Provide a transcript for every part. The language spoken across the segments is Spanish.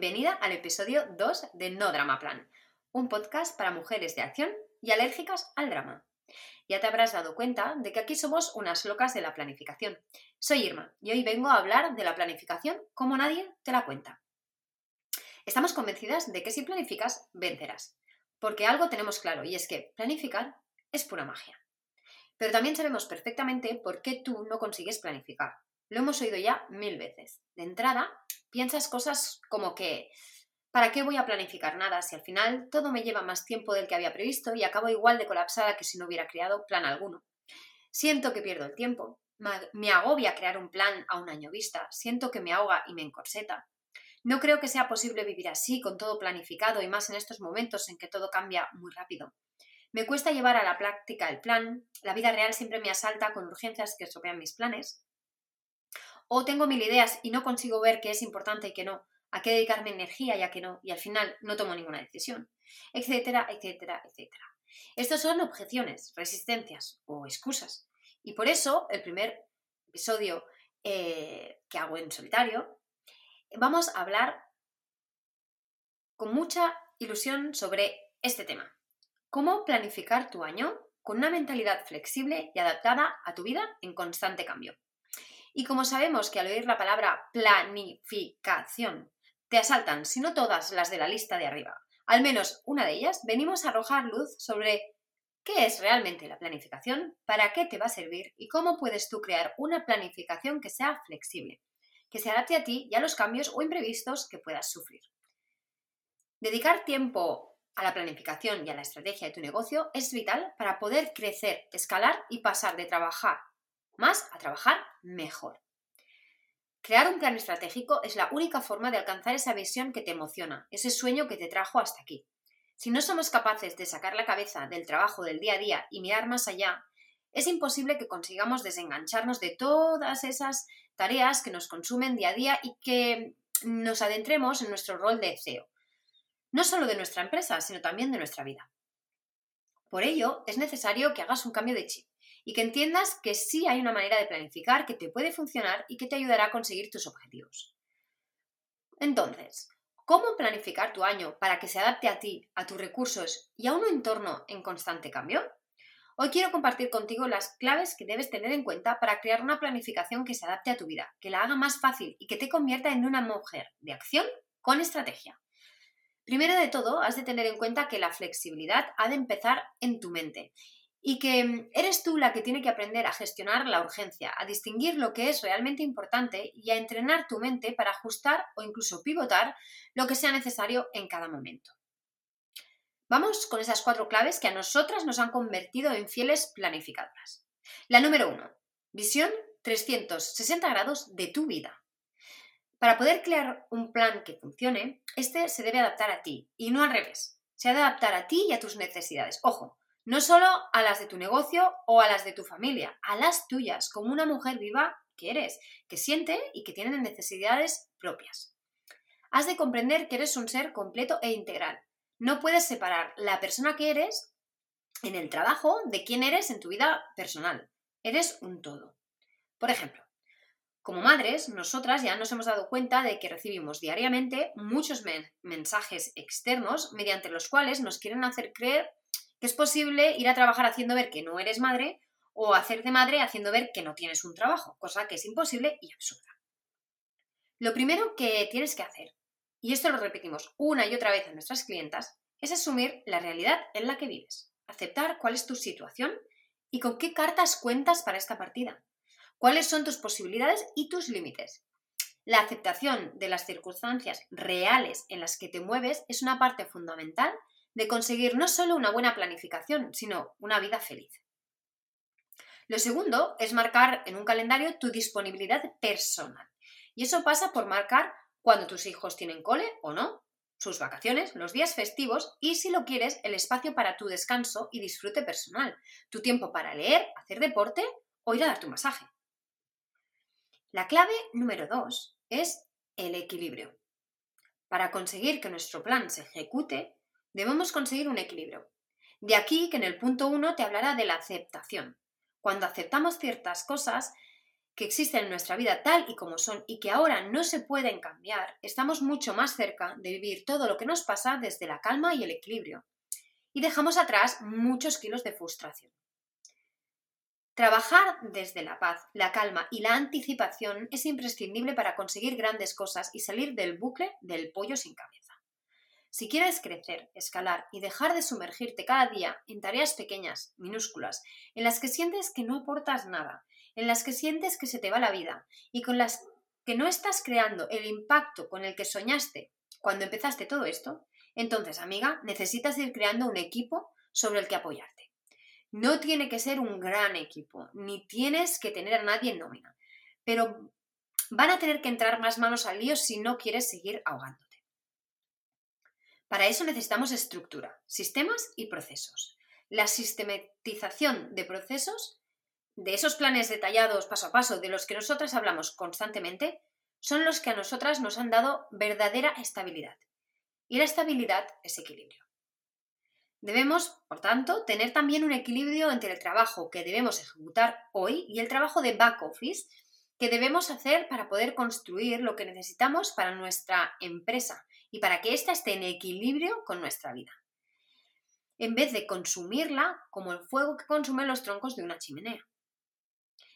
Bienvenida al episodio 2 de No Drama Plan, un podcast para mujeres de acción y alérgicas al drama. Ya te habrás dado cuenta de que aquí somos unas locas de la planificación. Soy Irma y hoy vengo a hablar de la planificación como nadie te la cuenta. Estamos convencidas de que si planificas, vencerás, porque algo tenemos claro y es que planificar es pura magia. Pero también sabemos perfectamente por qué tú no consigues planificar. Lo hemos oído ya mil veces. De entrada, piensas cosas como que, ¿para qué voy a planificar nada si al final todo me lleva más tiempo del que había previsto y acabo igual de colapsada que si no hubiera creado plan alguno? Siento que pierdo el tiempo, me agobia crear un plan a un año vista, siento que me ahoga y me encorseta. No creo que sea posible vivir así, con todo planificado y más en estos momentos en que todo cambia muy rápido. Me cuesta llevar a la práctica el plan, la vida real siempre me asalta con urgencias que estropean mis planes o tengo mil ideas y no consigo ver qué es importante y qué no, a qué dedicarme energía y a qué no, y al final no tomo ninguna decisión, etcétera, etcétera, etcétera. Estos son objeciones, resistencias o excusas. Y por eso, el primer episodio eh, que hago en solitario, vamos a hablar con mucha ilusión sobre este tema. ¿Cómo planificar tu año con una mentalidad flexible y adaptada a tu vida en constante cambio? Y como sabemos que al oír la palabra planificación te asaltan, si no todas las de la lista de arriba, al menos una de ellas, venimos a arrojar luz sobre qué es realmente la planificación, para qué te va a servir y cómo puedes tú crear una planificación que sea flexible, que se adapte a ti y a los cambios o imprevistos que puedas sufrir. Dedicar tiempo a la planificación y a la estrategia de tu negocio es vital para poder crecer, escalar y pasar de trabajar más a trabajar mejor. Crear un plan estratégico es la única forma de alcanzar esa visión que te emociona, ese sueño que te trajo hasta aquí. Si no somos capaces de sacar la cabeza del trabajo del día a día y mirar más allá, es imposible que consigamos desengancharnos de todas esas tareas que nos consumen día a día y que nos adentremos en nuestro rol de CEO. No solo de nuestra empresa, sino también de nuestra vida. Por ello, es necesario que hagas un cambio de chip y que entiendas que sí hay una manera de planificar que te puede funcionar y que te ayudará a conseguir tus objetivos. Entonces, ¿cómo planificar tu año para que se adapte a ti, a tus recursos y a un entorno en constante cambio? Hoy quiero compartir contigo las claves que debes tener en cuenta para crear una planificación que se adapte a tu vida, que la haga más fácil y que te convierta en una mujer de acción con estrategia. Primero de todo, has de tener en cuenta que la flexibilidad ha de empezar en tu mente y que mm, eres tú la que tiene que aprender a gestionar la urgencia, a distinguir lo que es realmente importante y a entrenar tu mente para ajustar o incluso pivotar lo que sea necesario en cada momento. Vamos con esas cuatro claves que a nosotras nos han convertido en fieles planificadoras. La número uno, visión 360 grados de tu vida. Para poder crear un plan que funcione, este se debe adaptar a ti y no al revés. Se ha de adaptar a ti y a tus necesidades. Ojo, no solo a las de tu negocio o a las de tu familia, a las tuyas, como una mujer viva que eres, que siente y que tiene necesidades propias. Has de comprender que eres un ser completo e integral. No puedes separar la persona que eres en el trabajo de quién eres en tu vida personal. Eres un todo. Por ejemplo, Como madres, nosotras ya nos hemos dado cuenta de que recibimos diariamente muchos mensajes externos mediante los cuales nos quieren hacer creer que es posible ir a trabajar haciendo ver que no eres madre o hacerte madre haciendo ver que no tienes un trabajo, cosa que es imposible y absurda. Lo primero que tienes que hacer, y esto lo repetimos una y otra vez a nuestras clientas, es asumir la realidad en la que vives, aceptar cuál es tu situación y con qué cartas cuentas para esta partida, cuáles son tus posibilidades y tus límites. La aceptación de las circunstancias reales en las que te mueves es una parte fundamental de conseguir no solo una buena planificación, sino una vida feliz. Lo segundo es marcar en un calendario tu disponibilidad personal. Y eso pasa por marcar cuando tus hijos tienen cole o no, sus vacaciones, los días festivos y, si lo quieres, el espacio para tu descanso y disfrute personal, tu tiempo para leer, hacer deporte o ir a dar tu masaje. La clave número dos es el equilibrio. Para conseguir que nuestro plan se ejecute, debemos conseguir un equilibrio. De aquí que en el punto uno te hablará de la aceptación. Cuando aceptamos ciertas cosas, que existen en nuestra vida tal y como son y que ahora no se pueden cambiar, estamos mucho más cerca de vivir todo lo que nos pasa desde la calma y el equilibrio. Y dejamos atrás muchos kilos de frustración. Trabajar desde la paz, la calma y la anticipación es imprescindible para conseguir grandes cosas y salir del bucle del pollo sin cabeza. Si quieres crecer, escalar y dejar de sumergirte cada día en tareas pequeñas, minúsculas, en las que sientes que no aportas nada en las que sientes que se te va la vida y con las que no estás creando el impacto con el que soñaste cuando empezaste todo esto, entonces, amiga, necesitas ir creando un equipo sobre el que apoyarte. No tiene que ser un gran equipo, ni tienes que tener a nadie en nómina, pero van a tener que entrar más manos al lío si no quieres seguir ahogándote. Para eso necesitamos estructura, sistemas y procesos. La sistematización de procesos de esos planes detallados paso a paso de los que nosotras hablamos constantemente, son los que a nosotras nos han dado verdadera estabilidad. Y la estabilidad es equilibrio. Debemos, por tanto, tener también un equilibrio entre el trabajo que debemos ejecutar hoy y el trabajo de back office que debemos hacer para poder construir lo que necesitamos para nuestra empresa y para que ésta esté en equilibrio con nuestra vida. En vez de consumirla como el fuego que consume los troncos de una chimenea.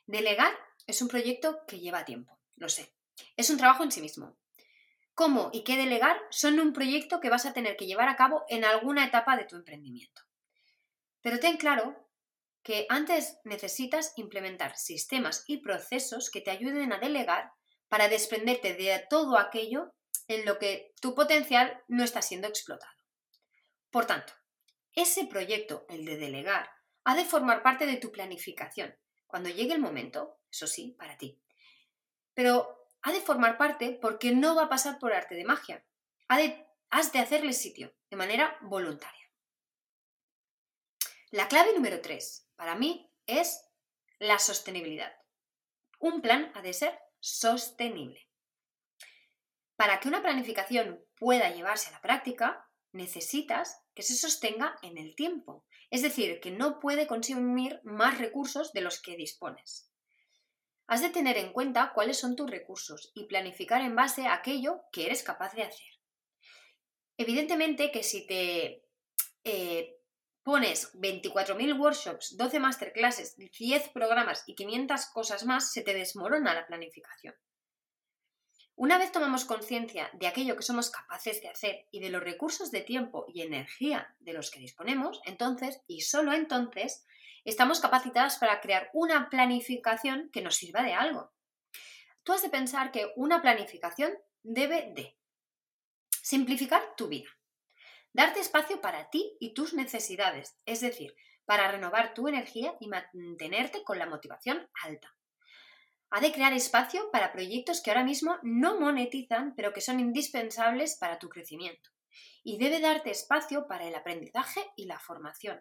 Delegar es un proyecto que lleva tiempo, lo sé. Es un trabajo en sí mismo. Cómo y qué delegar son un proyecto que vas a tener que llevar a cabo en alguna etapa de tu emprendimiento. Pero ten claro que antes necesitas implementar sistemas y procesos que te ayuden a delegar para desprenderte de todo aquello en lo que tu potencial no está siendo explotado. Por tanto, ese proyecto, el de delegar, ha de formar parte de tu planificación cuando llegue el momento, eso sí, para ti. Pero ha de formar parte porque no va a pasar por arte de magia. has de hacerle sitio de manera voluntaria. La clave número tres para mí es la sostenibilidad. Un plan ha de ser sostenible. Para que una planificación pueda llevarse a la práctica, necesitas que se sostenga en el tiempo es decir, que no puede consumir más recursos de los que dispones. Has de tener en cuenta cuáles son tus recursos y planificar en base a aquello que eres capaz de hacer. Evidentemente que si te eh, pones 24.000 workshops, 12 masterclasses, 10 programas y 500 cosas más, se te desmorona la planificación. Una vez tomamos conciencia de aquello que somos capaces de hacer y de los recursos de tiempo y energía de los que disponemos, entonces, y solo entonces, estamos capacitadas para crear una planificación que nos sirva de algo. Tú has de pensar que una planificación debe de simplificar tu vida, darte espacio para ti y tus necesidades, es decir, para renovar tu energía y mantenerte con la motivación alta ha de crear espacio para proyectos que ahora mismo no monetizan, pero que son indispensables para tu crecimiento. Y debe darte espacio para el aprendizaje y la formación.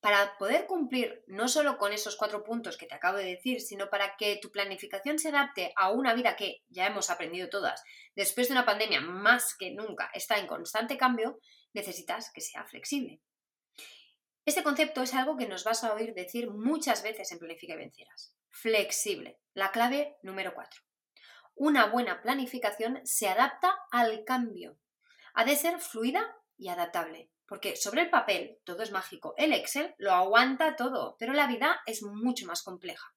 Para poder cumplir no solo con esos cuatro puntos que te acabo de decir, sino para que tu planificación se adapte a una vida que, ya hemos aprendido todas, después de una pandemia más que nunca está en constante cambio, necesitas que sea flexible. Este concepto es algo que nos vas a oír decir muchas veces en Planifica y Venceras flexible, la clave número 4. Una buena planificación se adapta al cambio. Ha de ser fluida y adaptable, porque sobre el papel todo es mágico. El Excel lo aguanta todo, pero la vida es mucho más compleja.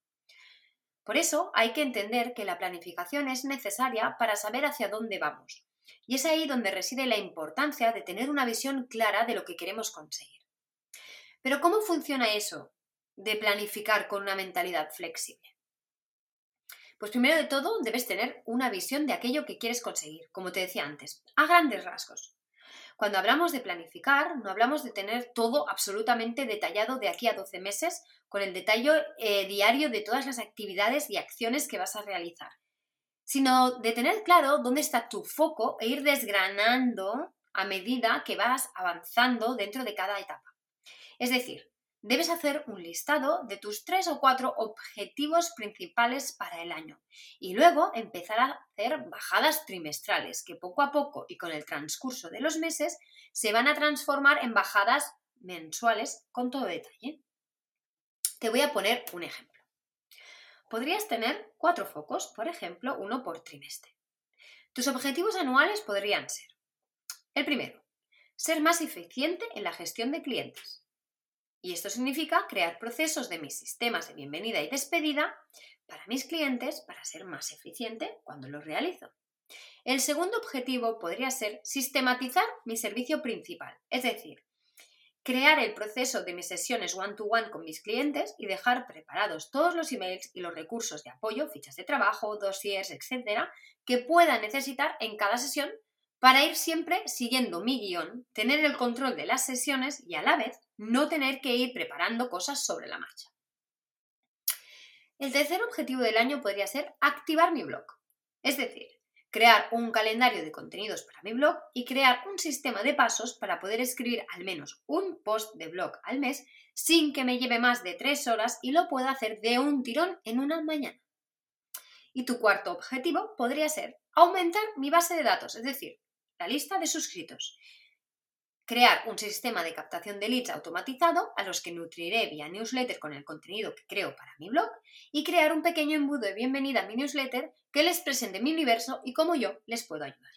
Por eso hay que entender que la planificación es necesaria para saber hacia dónde vamos. Y es ahí donde reside la importancia de tener una visión clara de lo que queremos conseguir. Pero ¿cómo funciona eso de planificar con una mentalidad flexible? Pues primero de todo debes tener una visión de aquello que quieres conseguir, como te decía antes, a grandes rasgos. Cuando hablamos de planificar, no hablamos de tener todo absolutamente detallado de aquí a 12 meses, con el detalle eh, diario de todas las actividades y acciones que vas a realizar, sino de tener claro dónde está tu foco e ir desgranando a medida que vas avanzando dentro de cada etapa. Es decir, debes hacer un listado de tus tres o cuatro objetivos principales para el año y luego empezar a hacer bajadas trimestrales que poco a poco y con el transcurso de los meses se van a transformar en bajadas mensuales con todo detalle. Te voy a poner un ejemplo. Podrías tener cuatro focos, por ejemplo, uno por trimestre. Tus objetivos anuales podrían ser el primero, ser más eficiente en la gestión de clientes. Y esto significa crear procesos de mis sistemas de bienvenida y despedida para mis clientes para ser más eficiente cuando los realizo. El segundo objetivo podría ser sistematizar mi servicio principal, es decir, crear el proceso de mis sesiones one-to-one con mis clientes y dejar preparados todos los emails y los recursos de apoyo, fichas de trabajo, dossiers, etcétera, que pueda necesitar en cada sesión para ir siempre siguiendo mi guion, tener el control de las sesiones y a la vez no tener que ir preparando cosas sobre la marcha. El tercer objetivo del año podría ser activar mi blog, es decir, crear un calendario de contenidos para mi blog y crear un sistema de pasos para poder escribir al menos un post de blog al mes sin que me lleve más de tres horas y lo pueda hacer de un tirón en una mañana. Y tu cuarto objetivo podría ser aumentar mi base de datos, es decir, la lista de suscritos. Crear un sistema de captación de leads automatizado a los que nutriré vía newsletter con el contenido que creo para mi blog y crear un pequeño embudo de bienvenida a mi newsletter que les presente mi universo y cómo yo les puedo ayudar.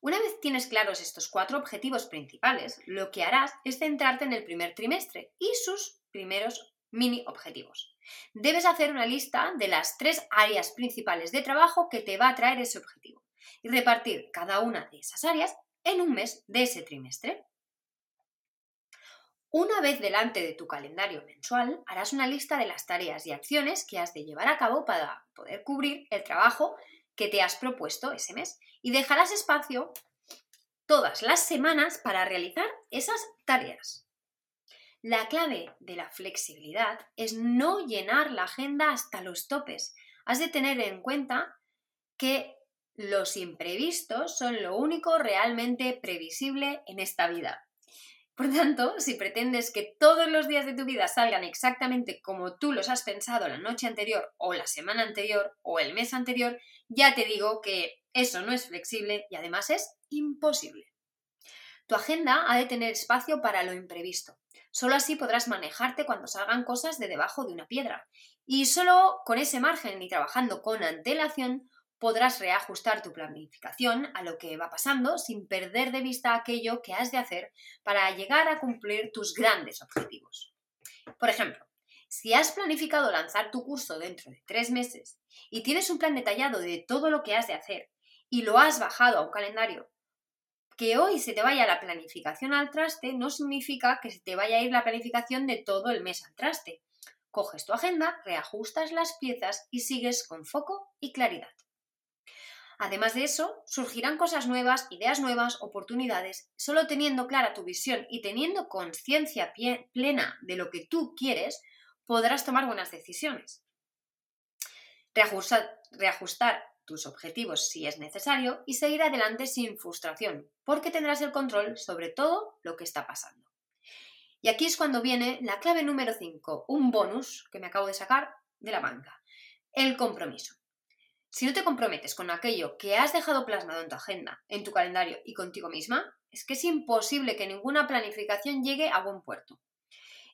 Una vez tienes claros estos cuatro objetivos principales, lo que harás es centrarte en el primer trimestre y sus primeros mini objetivos. Debes hacer una lista de las tres áreas principales de trabajo que te va a traer ese objetivo y repartir cada una de esas áreas en un mes de ese trimestre. Una vez delante de tu calendario mensual, harás una lista de las tareas y acciones que has de llevar a cabo para poder cubrir el trabajo que te has propuesto ese mes y dejarás espacio todas las semanas para realizar esas tareas. La clave de la flexibilidad es no llenar la agenda hasta los topes. Has de tener en cuenta que los imprevistos son lo único realmente previsible en esta vida. Por tanto, si pretendes que todos los días de tu vida salgan exactamente como tú los has pensado la noche anterior o la semana anterior o el mes anterior, ya te digo que eso no es flexible y además es imposible. Tu agenda ha de tener espacio para lo imprevisto. Solo así podrás manejarte cuando salgan cosas de debajo de una piedra. Y solo con ese margen y trabajando con antelación podrás reajustar tu planificación a lo que va pasando sin perder de vista aquello que has de hacer para llegar a cumplir tus grandes objetivos. Por ejemplo, si has planificado lanzar tu curso dentro de tres meses y tienes un plan detallado de todo lo que has de hacer y lo has bajado a un calendario, que hoy se te vaya la planificación al traste no significa que se te vaya a ir la planificación de todo el mes al traste. Coges tu agenda, reajustas las piezas y sigues con foco y claridad. Además de eso, surgirán cosas nuevas, ideas nuevas, oportunidades, solo teniendo clara tu visión y teniendo conciencia plena de lo que tú quieres, podrás tomar buenas decisiones. Reajustar, tus objetivos si es necesario y seguir adelante sin frustración, porque tendrás el control sobre todo lo que está pasando. Y aquí es cuando viene la clave número 5, un bonus que me acabo de sacar de la banca, el compromiso. Si no te comprometes con aquello que has dejado plasmado en tu agenda, en tu calendario y contigo misma, es que es imposible que ninguna planificación llegue a buen puerto.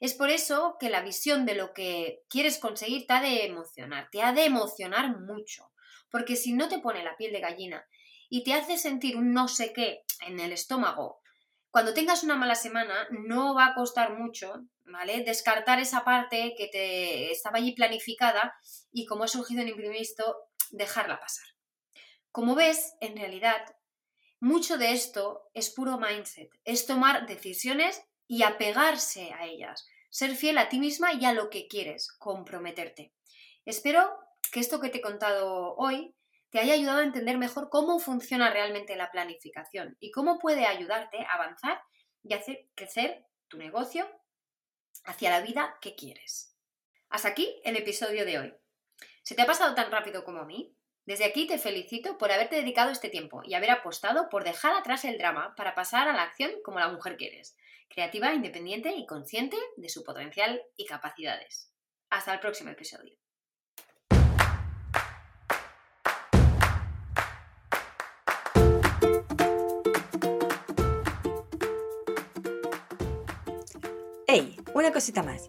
Es por eso que la visión de lo que quieres conseguir te ha de emocionar, te ha de emocionar mucho, porque si no te pone la piel de gallina y te hace sentir un no sé qué en el estómago, cuando tengas una mala semana no va a costar mucho, ¿vale? Descartar esa parte que te estaba allí planificada y como ha surgido en imprevisto, dejarla pasar. Como ves, en realidad, mucho de esto es puro mindset, es tomar decisiones y apegarse a ellas, ser fiel a ti misma y a lo que quieres, comprometerte. Espero que esto que te he contado hoy te haya ayudado a entender mejor cómo funciona realmente la planificación y cómo puede ayudarte a avanzar y hacer crecer tu negocio hacia la vida que quieres. Hasta aquí el episodio de hoy. ¿Se te ha pasado tan rápido como a mí? Desde aquí te felicito por haberte dedicado este tiempo y haber apostado por dejar atrás el drama para pasar a la acción como la mujer que eres creativa, independiente y consciente de su potencial y capacidades. Hasta el próximo episodio. ¡Hey! Una cosita más.